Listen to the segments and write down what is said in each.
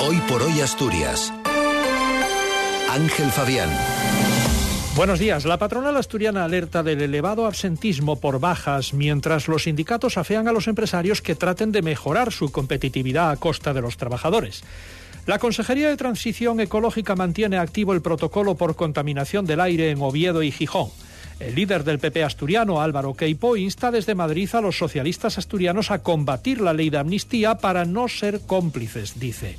Hoy por hoy Asturias. Ángel Fabián. Buenos días. La patronal asturiana alerta del elevado absentismo por bajas, mientras los sindicatos afean a los empresarios que traten de mejorar su competitividad a costa de los trabajadores. La Consejería de Transición Ecológica mantiene activo el protocolo por contaminación del aire en Oviedo y Gijón. El líder del PP asturiano, Álvaro Queipo, insta desde Madrid a los socialistas asturianos a combatir la ley de amnistía para no ser cómplices, dice.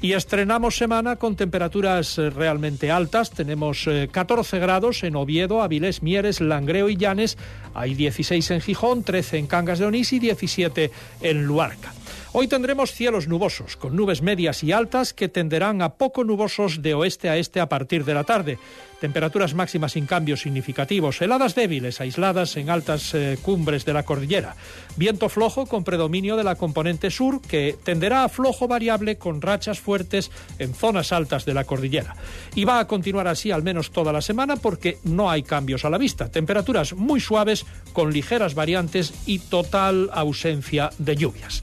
Y estrenamos semana con temperaturas eh, realmente altas. Tenemos 14 eh, grados en Oviedo, Avilés, Mieres, Langreo y Llanes. Hay 16 en Gijón, 13 en Cangas de Onís y 17 en Luarca. Hoy tendremos cielos nubosos, con nubes medias y altas que tenderán a poco nubosos de oeste a este a partir de la tarde. Temperaturas máximas sin cambios significativos, heladas débiles aisladas en altas eh, cumbres de la cordillera. Viento flojo con predominio de la componente sur que tenderá a flojo variable con rachas fuertes en zonas altas de la cordillera. Y va a continuar así al menos toda la semana porque no hay cambios a la vista. Temperaturas muy suaves con ligeras variantes y total ausencia de lluvias.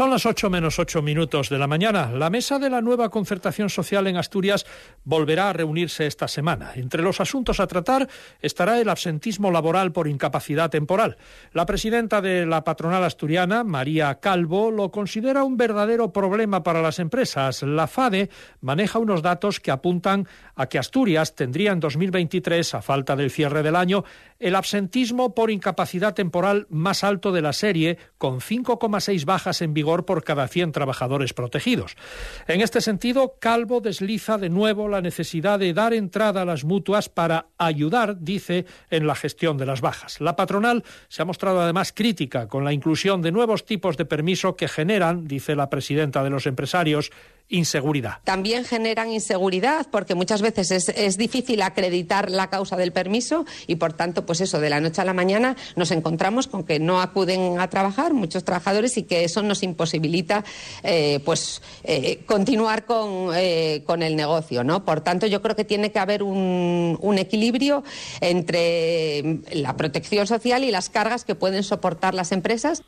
Son las 8 menos 8 minutos de la mañana. La mesa de la nueva concertación social en Asturias volverá a reunirse esta semana. Entre los asuntos a tratar estará el absentismo laboral por incapacidad temporal. La presidenta de la patronal asturiana, María Calvo, lo considera un verdadero problema para las empresas. La FADE maneja unos datos que apuntan a que Asturias tendría en 2023, a falta del cierre del año, el absentismo por incapacidad temporal más alto de la serie, con 5,6 bajas en vigor por cada 100 trabajadores protegidos. En este sentido, Calvo desliza de nuevo la necesidad de dar entrada a las mutuas para ayudar, dice, en la gestión de las bajas. La patronal se ha mostrado además crítica con la inclusión de nuevos tipos de permiso que generan, dice la presidenta de los empresarios, inseguridad. También generan inseguridad porque muchas veces es, es, difícil acreditar la causa del permiso y por tanto, pues eso, de la noche a la mañana nos encontramos con que no acuden a trabajar muchos trabajadores y que eso nos imposibilita eh, pues eh, continuar con, eh, con, el negocio, ¿no? Por tanto, yo creo que tiene que haber un, un equilibrio entre la protección social y las cargas que pueden soportar las empresas.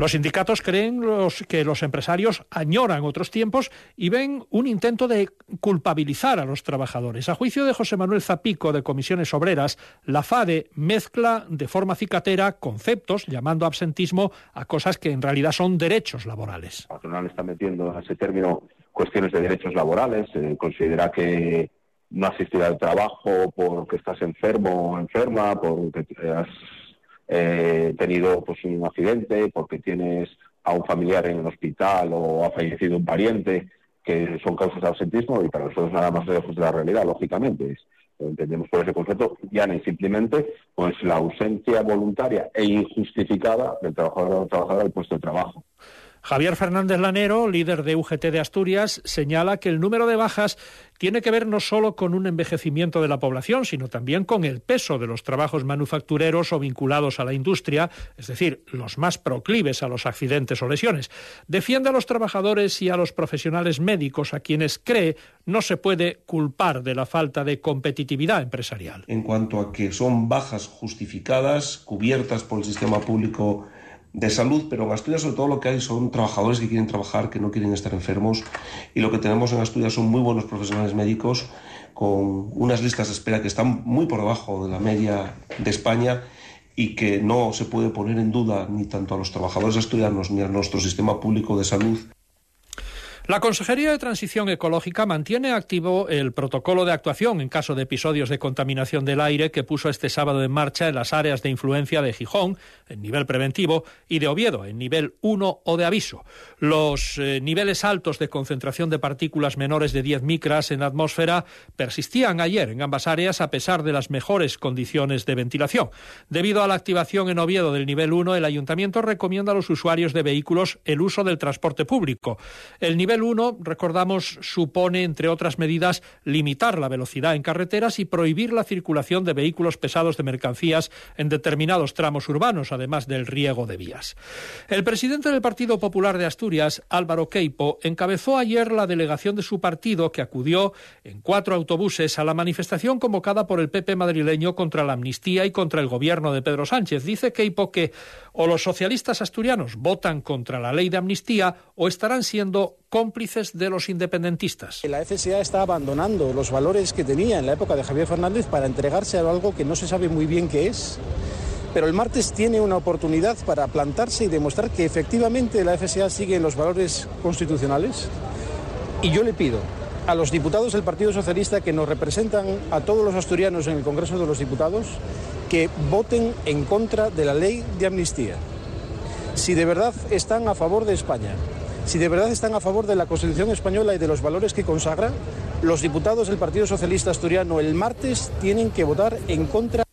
Los sindicatos creen que los empresarios añoran otros tiempos y ven un intento de culpabilizar a los trabajadores. A juicio de José Manuel Zapico de Comisiones Obreras, la FADE mezcla de forma cicatera conceptos llamando absentismo a cosas que en realidad son derechos laborales. La patronal está metiendo a ese término cuestiones de derechos laborales, eh, considera que no asistir al trabajo porque estás enfermo o enferma, porque has eh, tenido pues, un accidente, porque tienes a un familiar en el hospital o ha fallecido un pariente, que son causas de absentismo y para nosotros nada más lejos de la realidad, lógicamente. entendemos por ese concepto, ya ni simplemente pues la ausencia voluntaria e injustificada del trabajador o trabajadora del puesto de trabajo. Javier Fernández Lanero, líder de UGT de Asturias, señala que el número de bajas tiene que ver no solo con un envejecimiento de la población, sino también con el peso de los trabajos manufactureros o vinculados a la industria, es decir, los más proclives a los accidentes o lesiones. Defiende a los trabajadores y a los profesionales médicos a quienes cree no se puede culpar de la falta de competitividad empresarial. En cuanto a que son bajas justificadas, cubiertas por el sistema público de salud, pero en Asturias sobre todo lo que hay son trabajadores que quieren trabajar, que no quieren estar enfermos y lo que tenemos en Asturias son muy buenos profesionales médicos con unas listas de espera que están muy por debajo de la media de España y que no se puede poner en duda ni tanto a los trabajadores asturianos ni a nuestro sistema público de salud la Consejería de Transición Ecológica mantiene activo el protocolo de actuación en caso de episodios de contaminación del aire que puso este sábado en marcha en las áreas de influencia de Gijón, en nivel preventivo, y de Oviedo, en nivel 1 o de aviso. Los eh, niveles altos de concentración de partículas menores de 10 micras en la atmósfera persistían ayer en ambas áreas a pesar de las mejores condiciones de ventilación. Debido a la activación en Oviedo del nivel 1, el Ayuntamiento recomienda a los usuarios de vehículos el uso del transporte público. El nivel nivel 1, recordamos, supone, entre otras medidas, limitar la velocidad en carreteras y prohibir la circulación de vehículos pesados de mercancías en determinados tramos urbanos, además del riego de vías. El presidente del Partido Popular de Asturias, Álvaro Queipo, encabezó ayer la delegación de su partido que acudió en cuatro autobuses a la manifestación convocada por el PP madrileño contra la amnistía y contra el gobierno de Pedro Sánchez. Dice Queipo que o los socialistas asturianos votan contra la ley de amnistía o estarán siendo cómplices de los independentistas. La FSA está abandonando los valores que tenía en la época de Javier Fernández para entregarse a algo que no se sabe muy bien qué es. Pero el martes tiene una oportunidad para plantarse y demostrar que efectivamente la FSA sigue en los valores constitucionales. Y yo le pido a los diputados del Partido Socialista que nos representan a todos los asturianos en el Congreso de los Diputados que voten en contra de la ley de amnistía. Si de verdad están a favor de España, si de verdad están a favor de la Constitución española y de los valores que consagra, los diputados del Partido Socialista Asturiano el martes tienen que votar en contra.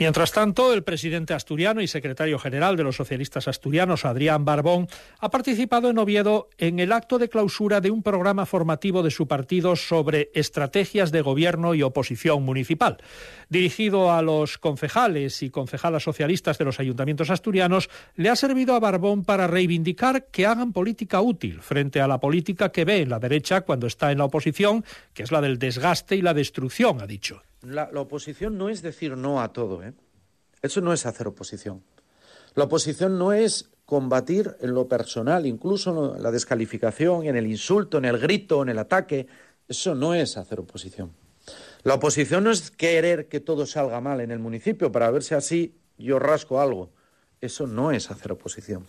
Mientras tanto, el presidente asturiano y secretario general de los socialistas asturianos, Adrián Barbón, ha participado en Oviedo en el acto de clausura de un programa formativo de su partido sobre estrategias de gobierno y oposición municipal. Dirigido a los concejales y concejalas socialistas de los ayuntamientos asturianos, le ha servido a Barbón para reivindicar que hagan política útil frente a la política que ve en la derecha cuando está en la oposición, que es la del desgaste y la destrucción, ha dicho. La, la, oposición no es decir no a todo, ¿eh? Eso no es hacer oposición. La oposición no es combatir en lo personal, incluso en la descalificación, en el insulto, en el grito, en el ataque. Eso no es hacer oposición. La oposición no es querer que todo salga mal en el municipio para ver si así yo rasco algo. Eso no es hacer oposición.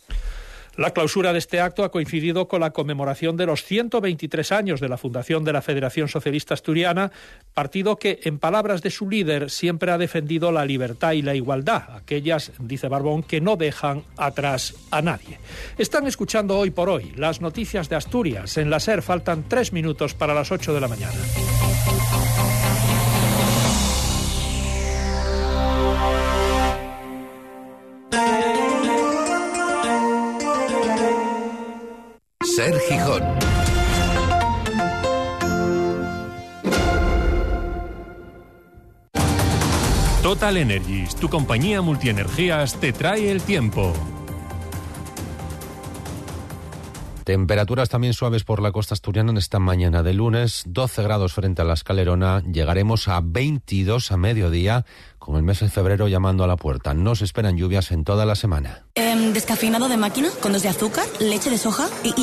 La clausura de este acto ha coincidido con la conmemoración de los 123 años de la fundación de la Federación Socialista Asturiana, partido que, en palabras de su líder, siempre ha defendido la libertad y la igualdad, aquellas, dice Barbón, que no dejan atrás a nadie. Están escuchando hoy por hoy las noticias de Asturias. En la SER faltan tres minutos para las ocho de la mañana. Ser Gijón. Total Energies, tu compañía multienergías, te trae el tiempo. Temperaturas también suaves por la costa asturiana en esta mañana de lunes, 12 grados frente a la escalerona, llegaremos a 22 a mediodía, con el mes de febrero llamando a la puerta. Nos esperan lluvias en toda la semana. Eh, descafeinado de máquina, con dos de azúcar, leche de soja y, y